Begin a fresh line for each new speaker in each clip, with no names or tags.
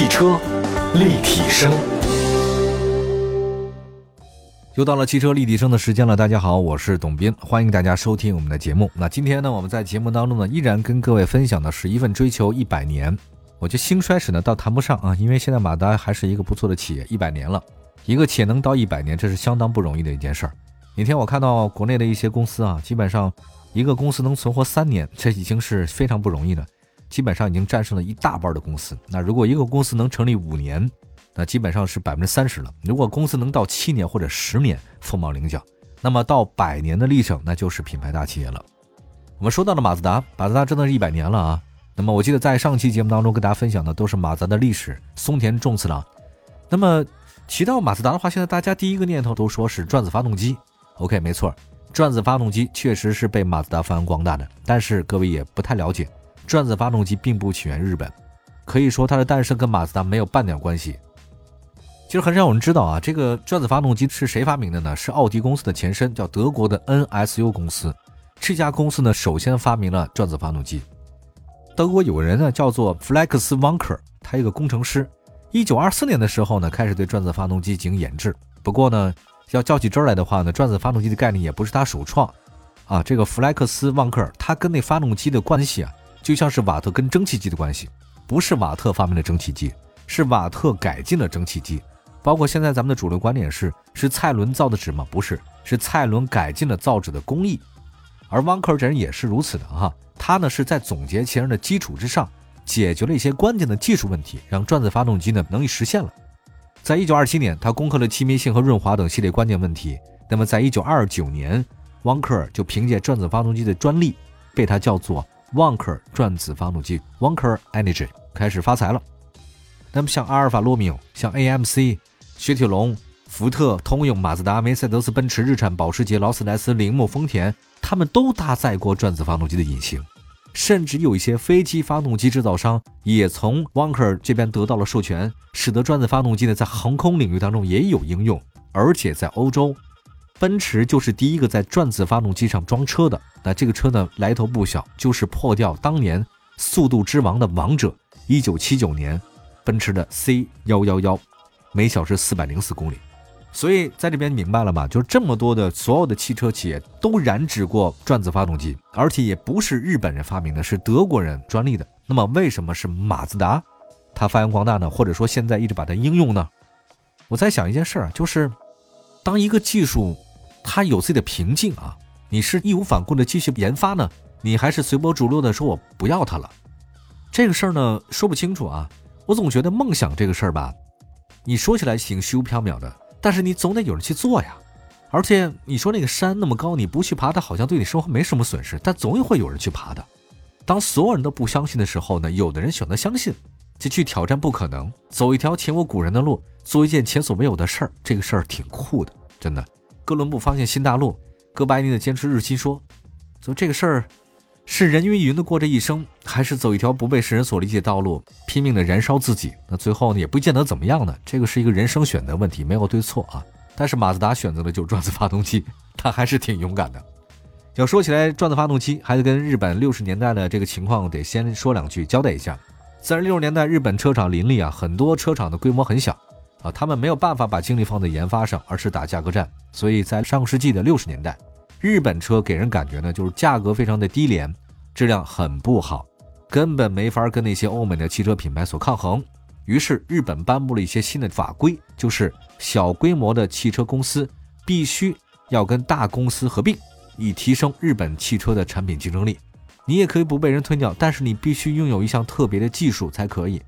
汽车立体声，
又到了汽车立体声的时间了。大家好，我是董斌，欢迎大家收听我们的节目。那今天呢，我们在节目当中呢，依然跟各位分享的是一份追求一百年。我觉得兴衰史呢倒谈不上啊，因为现在马达还是一个不错的企业，一百年了，一个企业能到一百年，这是相当不容易的一件事儿。那天我看到国内的一些公司啊，基本上一个公司能存活三年，这已经是非常不容易的。基本上已经战胜了一大半的公司。那如果一个公司能成立五年，那基本上是百分之三十了。如果公司能到七年或者十年凤毛麟角，那么到百年的历程，那就是品牌大企业了。我们说到了马自达，马自达真的是一百年了啊。那么我记得在上期节目当中跟大家分享的都是马自达的历史，松田重次郎。那么提到马自达的话，现在大家第一个念头都说是转子发动机。OK，没错，转子发动机确实是被马自达发扬光大的，但是各位也不太了解。转子发动机并不起源日本，可以说它的诞生跟马自达没有半点关系。其实很少有人知道啊，这个转子发动机是谁发明的呢？是奥迪公司的前身，叫德国的 NSU 公司。这家公司呢，首先发明了转子发动机。德国有个人呢，叫做弗莱克斯·旺克，他一个工程师。一九二四年的时候呢，开始对转子发动机进行研制。不过呢，要较起真来的话呢，转子发动机的概念也不是他首创啊。这个弗莱克斯·旺克，他跟那发动机的关系啊。就像是瓦特跟蒸汽机的关系，不是瓦特发明了蒸汽机，是瓦特改进了蒸汽机。包括现在咱们的主流观点是，是蔡伦造的纸吗？不是，是蔡伦改进了造纸的工艺。而汪克尔这人也是如此的哈，他呢是在总结前人的基础之上，解决了一些关键的技术问题，让转子发动机呢能力实现了。在一九二七年，他攻克了气密性和润滑等系列关键问题。那么在一九二九年，汪克尔就凭借转子发动机的专利，被他叫做。Wanker 转子发动机 （Wanker Energy） 开始发财了。那么像阿尔法罗密欧、像 AMC、雪铁龙、福特、通用、马自达、梅赛德斯奔驰、日产、保时捷、劳斯莱斯、铃木、丰田，他们都搭载过转子发动机的引擎。甚至有一些飞机发动机制造商也从 Wanker 这边得到了授权，使得转子发动机呢在航空领域当中也有应用，而且在欧洲。奔驰就是第一个在转子发动机上装车的。那这个车呢，来头不小，就是破掉当年速度之王的王者，一九七九年奔驰的 C 幺幺幺，每小时四百零四公里。所以在这边明白了吧？就是这么多的所有的汽车企业都染指过转子发动机，而且也不是日本人发明的，是德国人专利的。那么为什么是马自达它发扬光大呢？或者说现在一直把它应用呢？我在想一件事儿，就是当一个技术。它有自己的瓶颈啊！你是义无反顾的继续研发呢，你还是随波逐流的说我不要它了？这个事儿呢说不清楚啊。我总觉得梦想这个事儿吧，你说起来行虚无缥缈的，但是你总得有人去做呀。而且你说那个山那么高，你不去爬它，好像对你生活没什么损失，但总会有人去爬的。当所有人都不相信的时候呢，有的人选择相信，就去挑战不可能，走一条前无古人的路，做一件前所未有的事儿。这个事儿挺酷的，真的。哥伦布发现新大陆，哥白尼的坚持日心说：“说这个事儿，是人云亦云的过这一生，还是走一条不被世人所理解道路，拼命的燃烧自己？那最后呢，也不见得怎么样呢。这个是一个人生选择问题，没有对错啊。但是马自达选择的就是转子发动机，他还是挺勇敢的。要说起来，转子发动机还得跟日本六十年代的这个情况得先说两句，交代一下。在六十年代，日本车厂林立啊，很多车厂的规模很小。”啊，他们没有办法把精力放在研发上，而是打价格战。所以在上世纪的六十年代，日本车给人感觉呢，就是价格非常的低廉，质量很不好，根本没法跟那些欧美的汽车品牌所抗衡。于是日本颁布了一些新的法规，就是小规模的汽车公司必须要跟大公司合并，以提升日本汽车的产品竞争力。你也可以不被人吞掉，但是你必须拥有一项特别的技术才可以。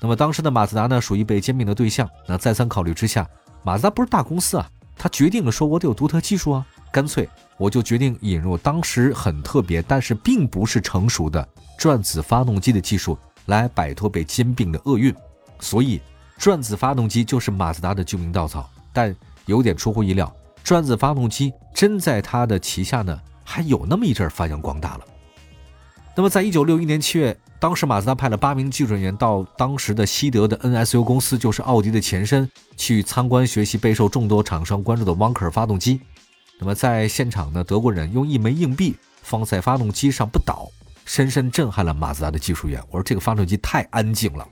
那么当时的马自达呢，属于被兼并的对象。那再三考虑之下，马自达不是大公司啊，他决定了说，我得有独特技术啊，干脆我就决定引入当时很特别，但是并不是成熟的转子发动机的技术，来摆脱被兼并的厄运。所以，转子发动机就是马自达的救命稻草。但有点出乎意料，转子发动机真在它的旗下呢，还有那么一阵发扬光大了。那么，在一九六一年七月。当时马自达派了八名技术人员到当时的西德的 NSU 公司，就是奥迪的前身，去参观学习备受众多厂商关注的 Wanker 发动机。那么在现场呢，德国人用一枚硬币放在发动机上不倒，深深震撼了马自达的技术员。我说这个发动机太安静了。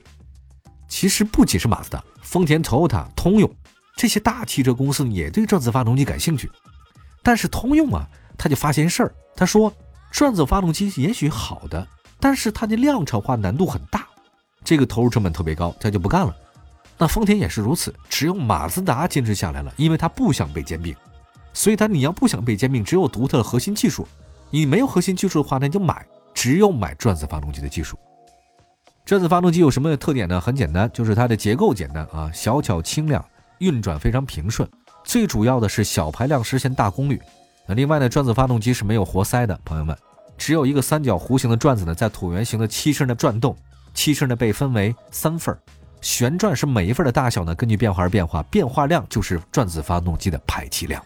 其实不仅是马自达、丰田、Toyota、通用这些大汽车公司也对转子发动机感兴趣。但是通用啊，他就发现事儿，他说转子发动机也许好的，但是它的量产化难度很大，这个投入成本特别高，他就不干了。那丰田也是如此，只有马自达坚持下来了，因为他不想被兼并。所以他你要不想被兼并，只有独特的核心技术。你没有核心技术的话，那就买，只有买转子发动机的技术。转子发动机有什么特点呢？很简单，就是它的结构简单啊，小巧轻量，运转非常平顺。最主要的是小排量实现大功率。那另外呢，转子发动机是没有活塞的，朋友们，只有一个三角弧形的转子呢，在椭圆形的七身的转动，七身呢被分为三份旋转是每一份的大小呢根据变化而变化，变化量就是转子发动机的排气量。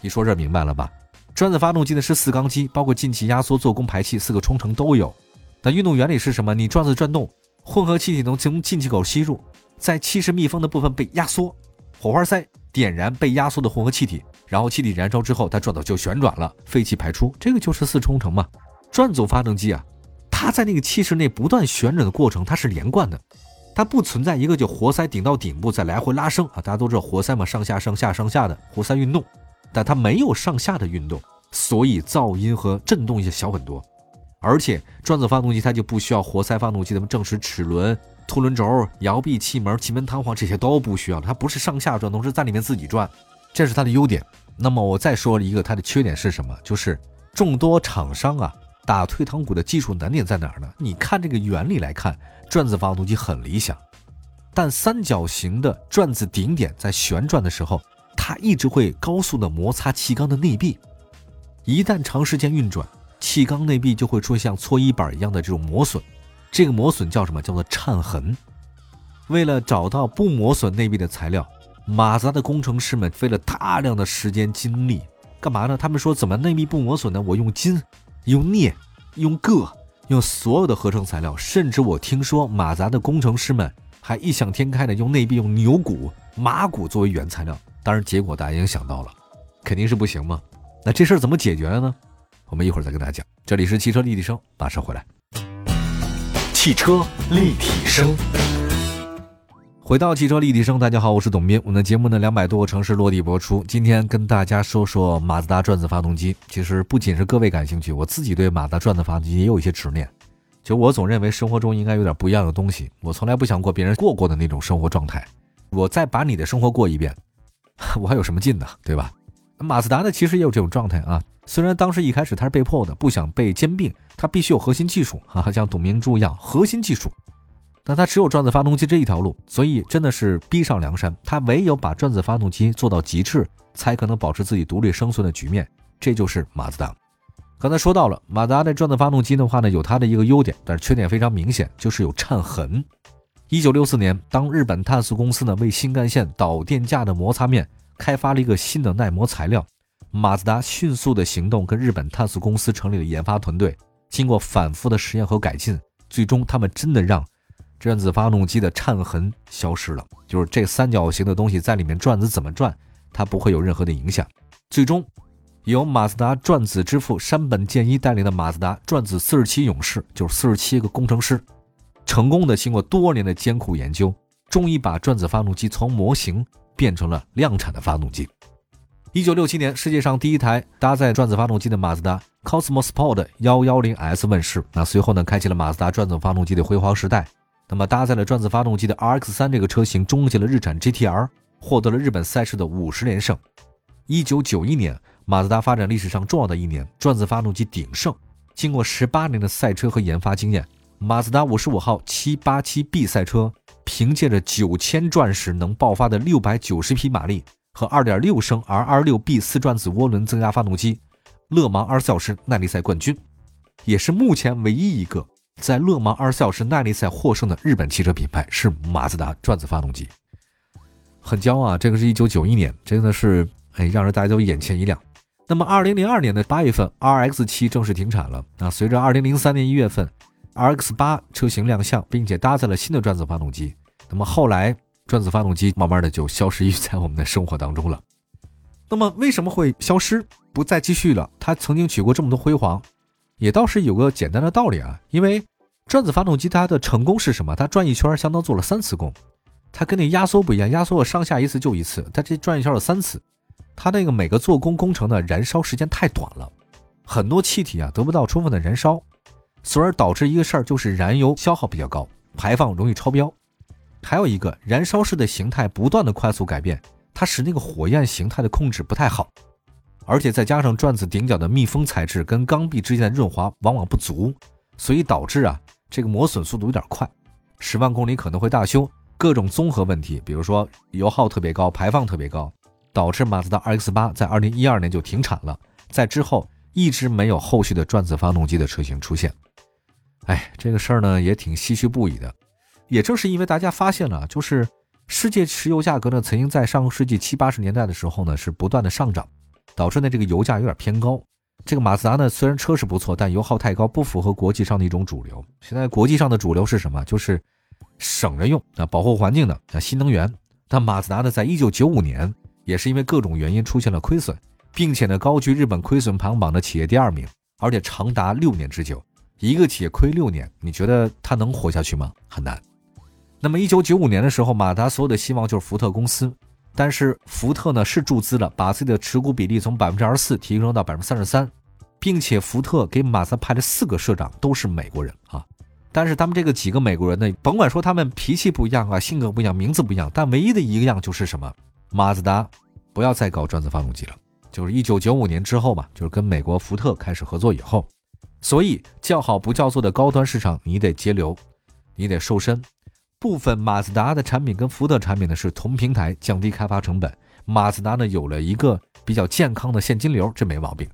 你说这明白了吧？转子发动机呢是四缸机，包括进气、压缩、做工、排气四个冲程都有。那运动原理是什么？你转子转动，混合气体能从进气口吸入，在气室密封的部分被压缩，火花塞点燃被压缩的混合气体，然后气体燃烧之后，它转子就旋转了，废气排出，这个就是四冲程嘛。转组发动机啊，它在那个气室内不断旋转的过程，它是连贯的，它不存在一个就活塞顶到顶部再来回拉升啊。大家都知道活塞嘛，上下上下上下的活塞运动。但它没有上下的运动，所以噪音和震动也小很多。而且转子发动机它就不需要活塞发动机的正时齿轮、凸轮轴、摇臂、气门、气门弹簧这些都不需要它不是上下转动，是在里面自己转，这是它的优点。那么我再说一个它的缺点是什么？就是众多厂商啊打退堂鼓的技术难点在哪儿呢？你看这个原理来看，转子发动机很理想，但三角形的转子顶点在旋转的时候。它一直会高速的摩擦气缸的内壁，一旦长时间运转，气缸内壁就会出现像搓衣板一样的这种磨损，这个磨损叫什么？叫做颤痕。为了找到不磨损内壁的材料，马自达的工程师们费了大量的时间精力，干嘛呢？他们说怎么内壁不磨损呢？我用金、用镍、用铬，用所有的合成材料，甚至我听说马自达的工程师们还异想天开的用内壁用牛骨、马骨作为原材料。当然，结果大家已经想到了，肯定是不行嘛。那这事儿怎么解决了呢？我们一会儿再跟大家讲。这里是汽车立体声，马上回来。
汽车立体声，
回到汽车立体声，大家好，我是董斌。我们的节目呢，两百多个城市落地播出。今天跟大家说说马自达转子发动机。其实不仅是各位感兴趣，我自己对马自达转子发动机也有一些执念。就我总认为生活中应该有点不一样的东西，我从来不想过别人过过的那种生活状态。我再把你的生活过一遍。我还有什么劲呢？对吧？马自达呢，其实也有这种状态啊。虽然当时一开始他是被迫的，不想被兼并，他必须有核心技术啊，像董明珠一样核心技术。但他只有转子发动机这一条路，所以真的是逼上梁山。他唯有把转子发动机做到极致，才可能保持自己独立生存的局面。这就是马自达。刚才说到了马自达的转子发动机的话呢，有它的一个优点，但是缺点非常明显，就是有颤痕。一九六四年，当日本碳素公司呢为新干线导电架的摩擦面开发了一个新的耐磨材料，马自达迅速的行动跟日本碳素公司成立了研发团队，经过反复的实验和改进，最终他们真的让转子发动机的颤痕消失了。就是这三角形的东西在里面转子怎么转，它不会有任何的影响。最终，由马自达转子之父山本健一带领的马自达转子四十七勇士，就是四十七个工程师。成功的经过多年的艰苦研究，终于把转子发动机从模型变成了量产的发动机。一九六七年，世界上第一台搭载转子发动机的马自达 Cosmo Sport 幺幺零 S 问世。那随后呢，开启了马自达转子发动机的辉煌时代。那么搭载了转子发动机的 RX 三这个车型终结了日产 GTR，获得了日本赛事的五十连胜。一九九一年，马自达发展历史上重要的一年，转子发动机鼎盛。经过十八年的赛车和研发经验。马自达五十五号七八七 B 赛车凭借着九千转时能爆发的六百九十匹马力和二点六升 R 二六 B 四转子涡轮增压发动机，勒芒二十四小时耐力赛冠军，也是目前唯一一个在勒芒二十四小时耐力赛获胜的日本汽车品牌是马自达转子发动机，很骄傲啊！这个是一九九一年，真的是哎，让人大家都眼前一亮。那么二零零二年的八月份，RX 七正式停产了。那随着二零零三年一月份。RX 八车型亮相，并且搭载了新的转子发动机。那么后来，转子发动机慢慢的就消失于在我们的生活当中了。那么为什么会消失，不再继续了？它曾经取过这么多辉煌，也倒是有个简单的道理啊。因为转子发动机它的成功是什么？它转一圈相当做了三次功，它跟那压缩不一样，压缩上下一次就一次，它这转一圈有三次。它那个每个做工工程的燃烧时间太短了，很多气体啊得不到充分的燃烧，从而导致一个事儿就是燃油消耗比较高，排放容易超标。还有一个燃烧室的形态不断的快速改变，它使那个火焰形态的控制不太好，而且再加上转子顶角的密封材质跟缸壁之间的润滑往往不足，所以导致啊这个磨损速度有点快，十万公里可能会大修，各种综合问题，比如说油耗特别高，排放特别高，导致马自达 RX 八在二零一二年就停产了，在之后一直没有后续的转子发动机的车型出现。哎，这个事儿呢也挺唏嘘不已的。也正是因为大家发现了，就是世界石油价格呢，曾经在上个世纪七八十年代的时候呢，是不断的上涨，导致呢这个油价有点偏高。这个马自达呢，虽然车是不错，但油耗太高，不符合国际上的一种主流。现在国际上的主流是什么？就是省着用啊，保护环境的啊，新能源。但马自达呢，在一九九五年也是因为各种原因出现了亏损，并且呢高居日本亏损排行榜的企业第二名，而且长达六年之久。一个企业亏六年，你觉得它能活下去吗？很难。那么，一九九五年的时候，马达所有的希望就是福特公司，但是福特呢是注资了，把自己的持股比例从百分之二十四提升到百分之三十三，并且福特给马自达派了四个社长都是美国人啊。但是他们这个几个美国人呢，甭管说他们脾气不一样啊，性格不一样，名字不一样，但唯一的一个样就是什么？马自达不要再搞转子发动机了。就是一九九五年之后吧，就是跟美国福特开始合作以后，所以叫好不叫座的高端市场，你得节流，你得瘦身。部分马自达的产品跟福特产品呢是同平台，降低开发成本。马自达呢有了一个比较健康的现金流，这没毛病。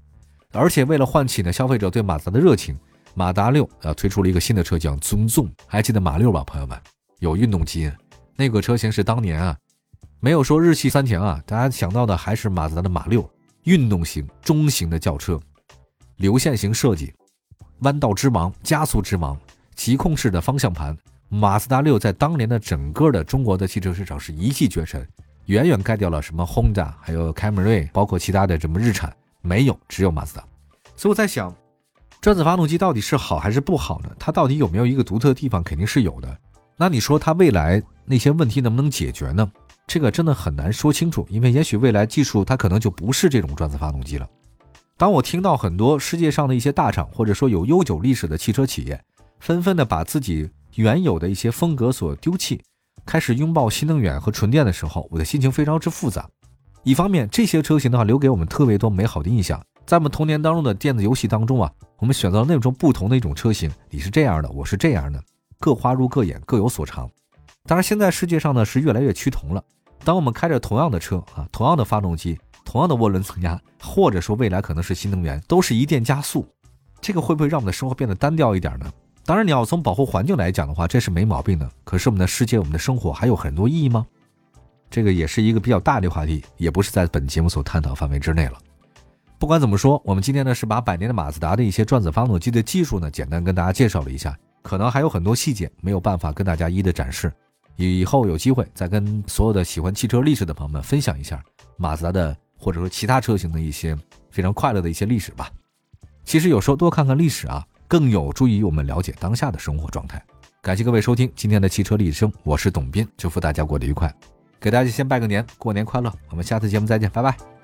而且为了唤起呢消费者对马自达的热情，马达六啊推出了一个新的车叫尊重，还记得马六吧，朋友们？有运动基因，那个车型是当年啊没有说日系三强啊，大家想到的还是马自达的马六，运动型中型的轿车，流线型设计，弯道之王，加速之王，极控式的方向盘。马自达六在当年的整个的中国的汽车市场是一骑绝尘，远远盖掉了什么 Honda，还有凯美瑞，包括其他的什么日产，没有，只有马自达。所以我在想，转子发动机到底是好还是不好呢？它到底有没有一个独特的地方？肯定是有的。那你说它未来那些问题能不能解决呢？这个真的很难说清楚，因为也许未来技术它可能就不是这种转子发动机了。当我听到很多世界上的一些大厂，或者说有悠久历史的汽车企业，纷纷的把自己原有的一些风格所丢弃，开始拥抱新能源和纯电的时候，我的心情非常之复杂。一方面，这些车型的话留给我们特别多美好的印象，在我们童年当中的电子游戏当中啊，我们选择了那种不同的一种车型，你是这样的，我是这样的，各花入各眼，各有所长。当然，现在世界上呢是越来越趋同了。当我们开着同样的车啊，同样的发动机，同样的涡轮增压，或者说未来可能是新能源，都是一电加速，这个会不会让我们的生活变得单调一点呢？当然，你要从保护环境来讲的话，这是没毛病的。可是我们的世界，我们的生活还有很多意义吗？这个也是一个比较大的话题，也不是在本节目所探讨范围之内了。不管怎么说，我们今天呢是把百年的马自达的一些转子发动机的技术呢，简单跟大家介绍了一下。可能还有很多细节没有办法跟大家一一的展示，以后有机会再跟所有的喜欢汽车历史的朋友们分享一下马自达的或者说其他车型的一些非常快乐的一些历史吧。其实有时候多看看历史啊。更有助于我们了解当下的生活状态。感谢各位收听今天的汽车立体声，我是董斌，祝福大家过得愉快，给大家先拜个年，过年快乐！我们下次节目再见，拜拜。